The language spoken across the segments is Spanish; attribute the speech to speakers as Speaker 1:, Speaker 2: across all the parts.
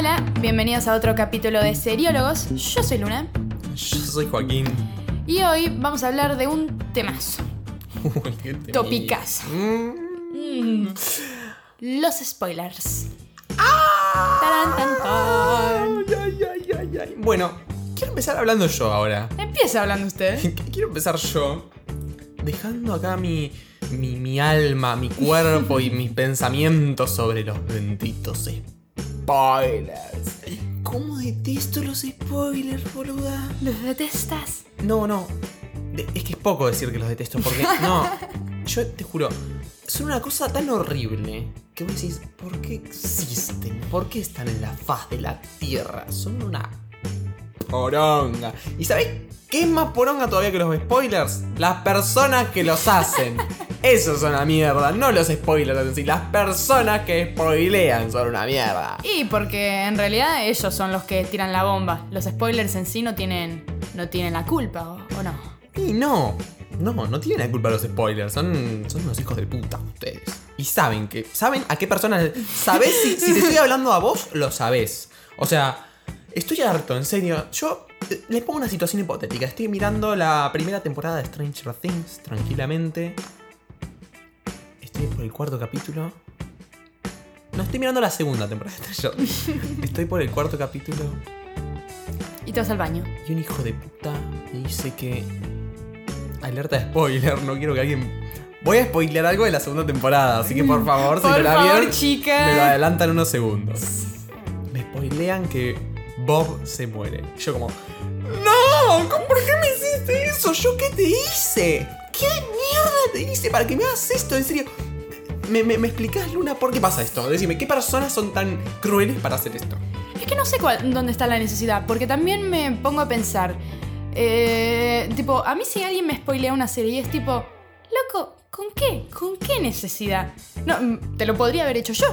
Speaker 1: Hola, bienvenidos a otro capítulo de Seriólogos. Yo soy Luna
Speaker 2: Yo soy Joaquín.
Speaker 1: y hoy vamos a hablar de un temazo.
Speaker 2: Uy.
Speaker 1: Topicazo.
Speaker 2: Mm.
Speaker 1: Los spoilers. Taran, tan, tan.
Speaker 2: Ay, ay, ay, ay, ay. Bueno, quiero empezar hablando yo ahora.
Speaker 1: Empieza hablando usted.
Speaker 2: Quiero empezar yo dejando acá mi, mi, mi alma, mi cuerpo y mis pensamientos sobre los benditos spoilers. ¿Cómo detesto los spoilers, boluda?
Speaker 1: ¿Los detestas?
Speaker 2: No, no. De- es que es poco decir que los detesto, porque no. Yo te juro, son una cosa tan horrible que vos decís, ¿por qué existen? ¿Por qué están en la faz de la tierra? Son una poronga. ¿Y sabés qué es más poronga todavía que los spoilers? Las personas que los hacen. Esos son una mierda, no los spoilers en sí. Las personas que spoilean son una mierda.
Speaker 1: Y porque en realidad ellos son los que tiran la bomba. Los spoilers en sí no tienen, no tienen la culpa, ¿o, o no?
Speaker 2: Y no, no, no tienen la culpa los spoilers, son, son unos hijos de puta ustedes. Y saben que, saben a qué personas, sabés si, si te estoy hablando a vos, lo sabés. O sea, estoy harto, en serio. Yo eh, les pongo una situación hipotética. Estoy mirando la primera temporada de Stranger Things tranquilamente. Estoy por el cuarto capítulo. No, estoy mirando la segunda temporada de Stranger. Estoy por el cuarto capítulo.
Speaker 1: Y te vas al baño.
Speaker 2: Y un hijo de puta me dice que. Alerta de spoiler, no quiero que alguien. Voy a spoilear algo de la segunda temporada, así que por favor, si
Speaker 1: Por
Speaker 2: no la
Speaker 1: favor,
Speaker 2: vieron,
Speaker 1: chica.
Speaker 2: me lo adelantan unos segundos. Me spoilean que Bob se muere. Yo como. ¡No! ¿cómo- ¿Por qué me hiciste eso? ¿Yo qué te hice? ¿Qué mierda te hice para que me hagas esto? En serio. ¿Me, me, me explicás, Luna, por qué pasa esto? Decime, ¿qué personas son tan crueles para hacer esto?
Speaker 1: Es que no sé cuál- dónde está la necesidad, porque también me pongo a pensar. eh, tipo, a mí si alguien me spoilea una serie y es tipo, loco, ¿con qué? ¿Con qué necesidad? No, te lo podría haber hecho yo.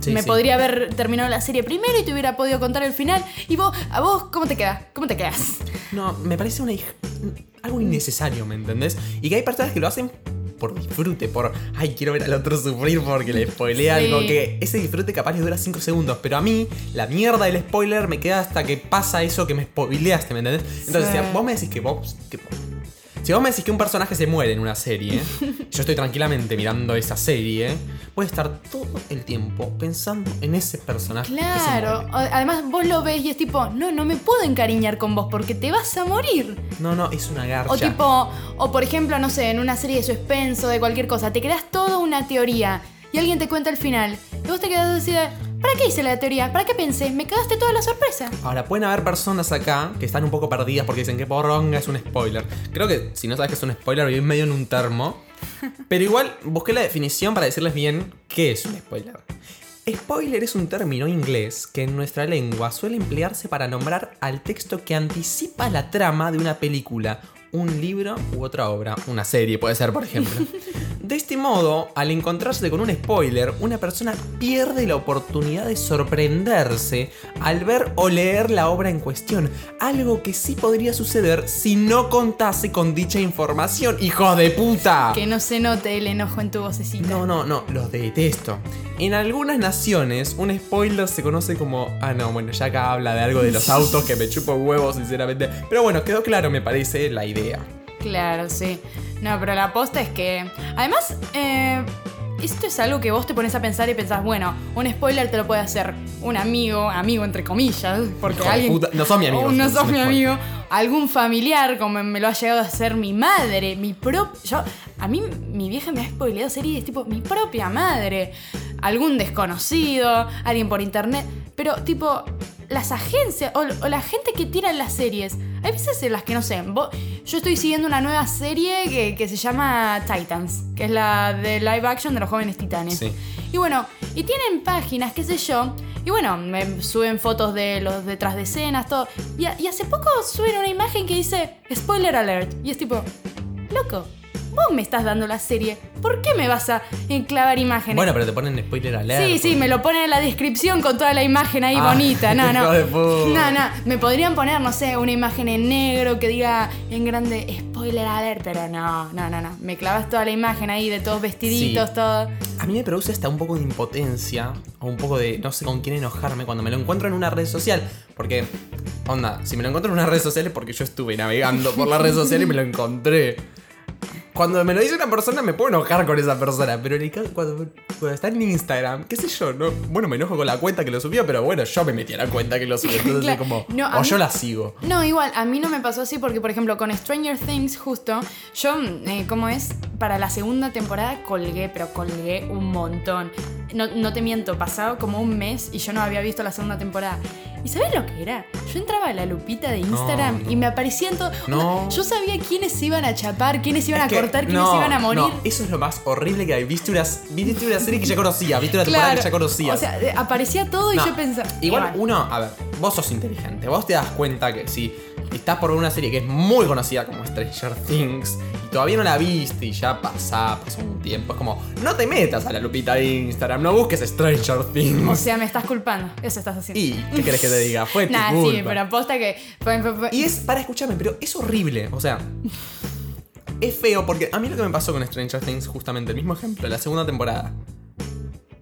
Speaker 2: Sí,
Speaker 1: me
Speaker 2: sí.
Speaker 1: podría haber terminado la serie primero y te hubiera podido contar el final. Y vos, ¿a vos cómo te queda? ¿Cómo te quedas?
Speaker 2: No, me parece una algo innecesario, ¿me entendés? Y que hay personas que lo hacen por disfrute, por, ay, quiero ver al otro sufrir porque le spoileé
Speaker 1: Sí.
Speaker 2: algo, que ese disfrute capaz le dura 5 segundos, pero a mí la mierda del spoiler me queda hasta que pasa eso que me spoileaste, ¿me entendés? Entonces,
Speaker 1: Sí.
Speaker 2: si vos me decís que vos... que- si vos me decís que un personaje se muere en una serie, yo estoy tranquilamente mirando esa serie, voy a estar todo el tiempo pensando en ese personaje. que se
Speaker 1: Claro,
Speaker 2: muere.
Speaker 1: o- además vos lo ves y es tipo, no, no me puedo encariñar con vos porque te vas a morir.
Speaker 2: No, no, es una garcha.
Speaker 1: O tipo, o por ejemplo, no sé, en una serie de suspenso, de cualquier cosa, te creas toda una teoría y alguien te cuenta el final. Y vos te quedas así de, ¿para qué hice la teoría? ¿Para qué pensé? Me cagaste toda la sorpresa.
Speaker 2: Ahora, pueden haber personas acá que están un poco perdidas porque dicen que poronga es un spoiler. Creo que si no sabes que es un spoiler, vivís medio en un termo. Pero igual busqué la definición para decirles bien qué es un spoiler. Spoiler es un término inglés que en nuestra lengua suele emplearse para nombrar al texto que anticipa la trama de una película, un libro u otra obra, una serie puede ser por ejemplo. De este modo, al encontrarse con un spoiler, una persona pierde la oportunidad de sorprenderse al ver o leer la obra en cuestión, algo que sí podría suceder si no contase con dicha información, ¡hijos de puta!
Speaker 1: Que no se note el enojo en tu vocecita.
Speaker 2: No, no, no, los detesto. En algunas naciones, un spoiler se conoce como. Ah, no, bueno, ya acá habla de algo de los autos que me chupo huevos, sinceramente. Pero bueno, quedó claro, me parece, la idea.
Speaker 1: Claro, sí. No, pero la posta es que. Además, eh, esto es algo que vos te pones a pensar y pensás, bueno, un spoiler te lo puede hacer un amigo, amigo entre comillas, porque
Speaker 2: Hijo
Speaker 1: alguien.
Speaker 2: puta, no son mi amigo,
Speaker 1: no
Speaker 2: un
Speaker 1: mi amigo. Algún familiar, como me lo ha llegado a hacer mi madre, mi propia. Yo. A mí, mi vieja me ha spoileado series tipo mi propia madre. Algún desconocido, alguien por internet. Pero, tipo, las agencias o, o la gente que tira las series. Hay veces en las que no sé. vos- yo estoy siguiendo una nueva serie que, que se llama Titans, que es la de live action de los jóvenes titanes.
Speaker 2: Sí.
Speaker 1: Y bueno, y tienen páginas, qué sé yo. Y bueno, me suben fotos de los detrás de escenas, todo. Y, a- y hace poco suben una imagen que dice spoiler alert. Y es tipo, loco, vos me estás dando la serie. ¿Por qué me vas a enclavar imágenes?
Speaker 2: Bueno, pero te ponen spoiler alert.
Speaker 1: Sí, sí, me lo ponen en la descripción con toda la imagen ahí
Speaker 2: Ah,
Speaker 1: bonita. No, no. No, no. Me podrían poner, no sé, una imagen en negro que diga en grande spoiler alert, pero no, no, no, no. Me clavas toda la imagen ahí de todos vestiditos,
Speaker 2: Sí.
Speaker 1: todo.
Speaker 2: A mí me produce hasta un poco de impotencia o un poco de no sé con quién enojarme cuando me lo encuentro en una red social. Porque, onda, si me lo encuentro en una red social es porque yo estuve navegando por la red social y me lo encontré. Cuando me lo dice una persona me puedo enojar con esa persona, pero en el caso- cuando, cuando está en Instagram, qué sé yo, no, bueno, me enojo con la cuenta que lo subió, pero bueno, yo me metí a la cuenta que lo subió, entonces
Speaker 1: Claro.
Speaker 2: como,
Speaker 1: No,
Speaker 2: o
Speaker 1: mí-
Speaker 2: yo la sigo.
Speaker 1: No, igual, a mí no me pasó así porque, por ejemplo, con Stranger Things, justo, yo, eh, ¿cómo es? Para la segunda temporada colgué, pero colgué un montón. No, no te miento, pasaba como un mes y yo no había visto la segunda temporada. ¿Y sabes lo que era? Yo entraba a la lupita de Instagram
Speaker 2: no.
Speaker 1: y me aparecían todo.
Speaker 2: No.
Speaker 1: Yo sabía quiénes se iban a chapar, quiénes iban
Speaker 2: Es
Speaker 1: a
Speaker 2: que,
Speaker 1: cortar, quiénes iban a morir.
Speaker 2: eso es lo más horrible que hay. Viste una, viste una serie que ya conocía, viste una temporada que ya conocía.
Speaker 1: O sea, eh, aparecía todo y yo pensaba.
Speaker 2: Igual uno, a ver, vos sos inteligente. Vos te das cuenta que si estás por ver una serie que es muy conocida como Stranger Things y todavía no la viste y ya pasa, pasó un tiempo, es como, no te metas a la lupita de Instagram, no busques Stranger Things.
Speaker 1: O sea, me estás culpando. Eso estás haciendo.
Speaker 2: ¿Y qué querés que te diga? Fue tu
Speaker 1: Nah, sí, pero aposta que.
Speaker 2: Y es, para escucharme, pero es horrible. O sea, es feo porque a mí lo que me pasó con Stranger Things, justamente el mismo ejemplo, la segunda temporada.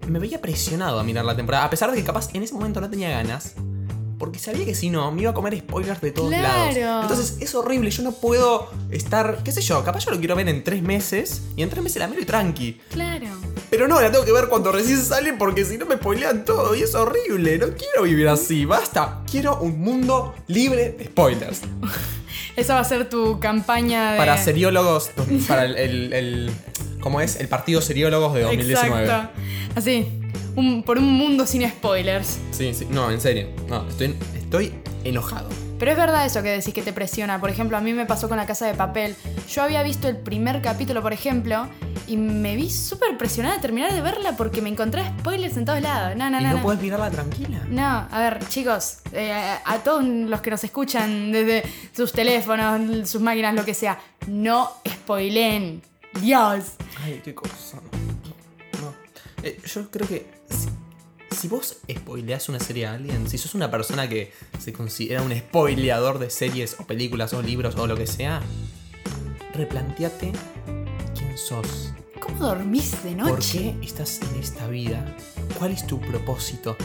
Speaker 2: Me veía presionado a mirar la temporada, a pesar de que capaz en ese momento no tenía ganas. Porque sabía que si no, me iba a comer spoilers de todos
Speaker 1: Claro.
Speaker 2: lados. Entonces es horrible, yo no puedo estar, qué sé yo, capaz yo lo quiero ver en tres meses y en tres meses la miro y tranqui.
Speaker 1: Claro.
Speaker 2: Pero no, la tengo que ver cuando recién sale porque si no me spoilean todo y es horrible. No quiero vivir así, basta. Quiero un mundo libre de spoilers.
Speaker 1: Esa va a ser tu campaña de.
Speaker 2: Para seriólogos, para el, el- el- ¿Cómo es? El partido seriólogos de 2019.
Speaker 1: Exacto. Así. un- por un mundo sin spoilers.
Speaker 2: Sí, sí. No, en serio. No, estoy, estoy enojado.
Speaker 1: Pero es verdad eso que decís que te presiona. Por ejemplo, a mí me pasó con la casa de papel. Yo había visto el primer capítulo, por ejemplo, y me vi súper presionada de terminar de verla porque me encontré spoilers en todos lados. No, no,
Speaker 2: y
Speaker 1: no.
Speaker 2: no,
Speaker 1: no.
Speaker 2: puedes mirarla tranquila.
Speaker 1: No, a ver, chicos, eh, a todos los que nos escuchan desde sus teléfonos, sus máquinas, lo que sea, no spoileen. Dios.
Speaker 2: Ay, qué cosa. No. no. Eh, yo creo que si, si vos spoileás una serie a alguien, si sos una persona que se considera un spoileador de series o películas o libros o lo que sea, replanteate quién sos.
Speaker 1: ¿Cómo dormís de noche?
Speaker 2: ¿Por qué estás en esta vida? ¿Cuál es tu propósito?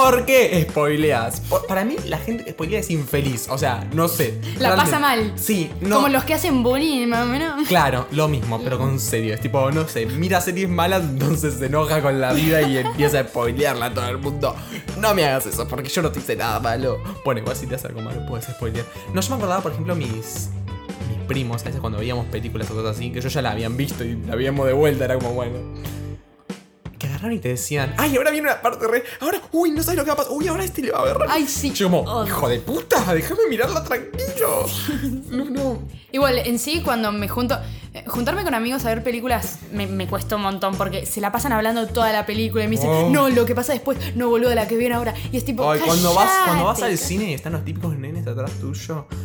Speaker 2: ¿Por qué spoileas? Por- para mí, la gente que spoilea es infeliz. O sea, no sé.
Speaker 1: La
Speaker 2: Realmente-
Speaker 1: pasa mal.
Speaker 2: Sí, no.
Speaker 1: Como los que hacen bullying, más o menos.
Speaker 2: Claro, lo mismo, pero con serio. Es tipo, no sé, mira series malas, entonces se enoja con la vida y empieza a spoilearla a todo el mundo. No me hagas eso, porque yo no te hice nada malo. Bueno, igual si te haces algo malo, puedes spoilear. No, yo me acordaba, por ejemplo, mis, mis primos, a veces cuando veíamos películas o cosas así, que yo ya la habían visto y la veíamos de vuelta, era como, bueno. Agarraron y te decían, ay, ahora viene una parte re. Ahora, uy, no sabes lo que va a pasar. Uy, ahora este le va a ver.
Speaker 1: Ay, sí.
Speaker 2: Yo como,
Speaker 1: Oh.
Speaker 2: hijo de puta, déjame mirarla tranquilo. No, no.
Speaker 1: Igual, en sí, cuando me junto. eh, Juntarme con amigos a ver películas me, me cuesta un montón porque se la pasan hablando toda la película y me dicen,
Speaker 2: Oh.
Speaker 1: no, lo que pasa después, no boludo, la que viene ahora. Y es tipo.
Speaker 2: Ay, cuando vas, cuando vas al cine y están los típicos nenes atrás tuyo.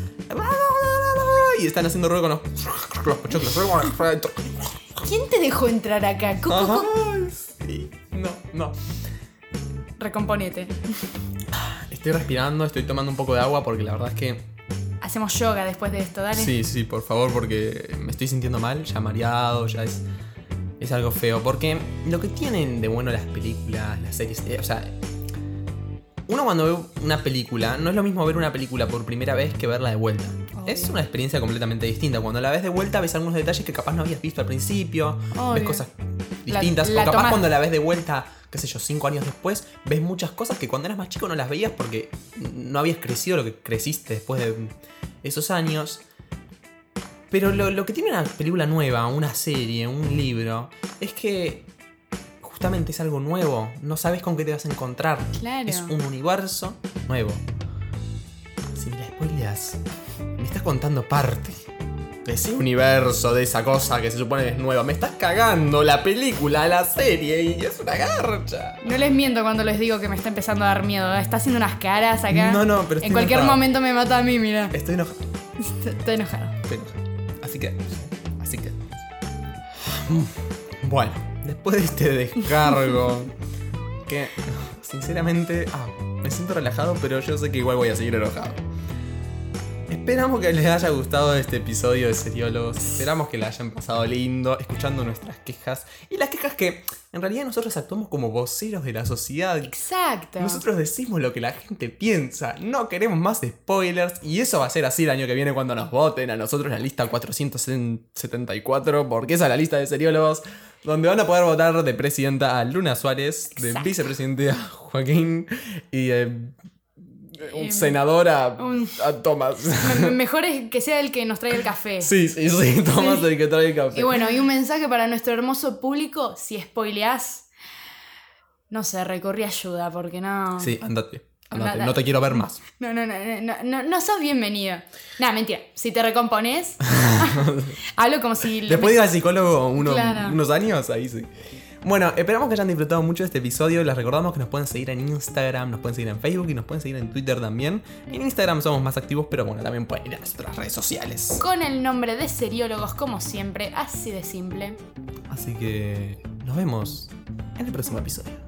Speaker 2: Y están haciendo ruido con los, los pochoclos.
Speaker 1: ¿Quién te dejó entrar acá?
Speaker 2: Ay, sí. No, no.
Speaker 1: Recomponete.
Speaker 2: Estoy respirando, estoy tomando un poco de agua porque la verdad es que.
Speaker 1: Hacemos yoga después de esto, dale.
Speaker 2: Sí, sí, por favor, porque me estoy sintiendo mal, ya mareado, ya es. Es algo feo. Porque lo que tienen de bueno las películas, las series. eh, o sea. Uno cuando ve una película, no es lo mismo ver una película por primera vez que verla de vuelta.
Speaker 1: Obvio.
Speaker 2: Es una experiencia completamente distinta. Cuando la ves de vuelta ves algunos detalles que capaz no habías visto al principio, ves cosas distintas.
Speaker 1: la
Speaker 2: o capaz cuando la ves de vuelta, qué sé yo, cinco años después, ves muchas cosas que cuando eras más chico no las veías porque no habías crecido lo que creciste después de esos años. Pero lo, lo que tiene una película nueva, una serie, un libro, es que justamente es algo nuevo. No sabes con qué te vas a encontrar.
Speaker 1: Claro.
Speaker 2: Es un universo nuevo. Si me la spoileas, me estás contando parte de ese universo, de esa cosa que se supone que es nueva. Me estás cagando la película, la serie, y es una garcha.
Speaker 1: No les miento cuando les digo que me está empezando a dar miedo. Está haciendo unas caras acá.
Speaker 2: No, no, pero estoy
Speaker 1: En cualquier
Speaker 2: enojado.
Speaker 1: momento me mata a mí, mira.
Speaker 2: Estoy enojado.
Speaker 1: Estoy enojado.
Speaker 2: Estoy enojado. Así que. Así que. Bueno, después de este descargo. que. Sinceramente. Ah, me siento relajado, pero yo sé que igual voy a seguir enojado. Esperamos que les haya gustado este episodio de Seriólogos. Esperamos que la hayan pasado lindo, escuchando nuestras quejas. Y las quejas que en realidad nosotros actuamos como voceros de la sociedad.
Speaker 1: Exacto.
Speaker 2: Nosotros decimos lo que la gente piensa, no queremos más spoilers y eso va a ser así el año que viene cuando nos voten a nosotros en la lista 474, porque esa es la lista de seriólogos, donde van a poder votar de presidenta a Luna Suárez, de
Speaker 1: Exacto.
Speaker 2: vicepresidente a Joaquín y de un
Speaker 1: Em,
Speaker 2: senador a,
Speaker 1: un-
Speaker 2: a Tomás.
Speaker 1: Me- Mejor es que sea el que nos traiga el café.
Speaker 2: Sí, sí, sí, Tomás
Speaker 1: Sí.
Speaker 2: el que trae el café.
Speaker 1: Y bueno, y un mensaje para nuestro hermoso público, si spoileás, no sé, recorrí ayuda, porque no...
Speaker 2: Sí, andate, andate, no te quiero ver más.
Speaker 1: No, no, no, no, no, no sos bienvenido. Nada, mentira. Si te recompones, hablo como si...
Speaker 2: Después de ir al psicólogo
Speaker 1: Claro.
Speaker 2: unos años, ahí sí. Bueno, esperamos que hayan disfrutado mucho de este episodio. Les recordamos que nos pueden seguir en Instagram, nos pueden seguir en Facebook y nos pueden seguir en Twitter también. En Instagram somos más activos, pero bueno, también pueden ir a nuestras redes sociales.
Speaker 1: Con el nombre de seriólogos, como siempre, así de simple.
Speaker 2: Así que nos vemos en el próximo episodio.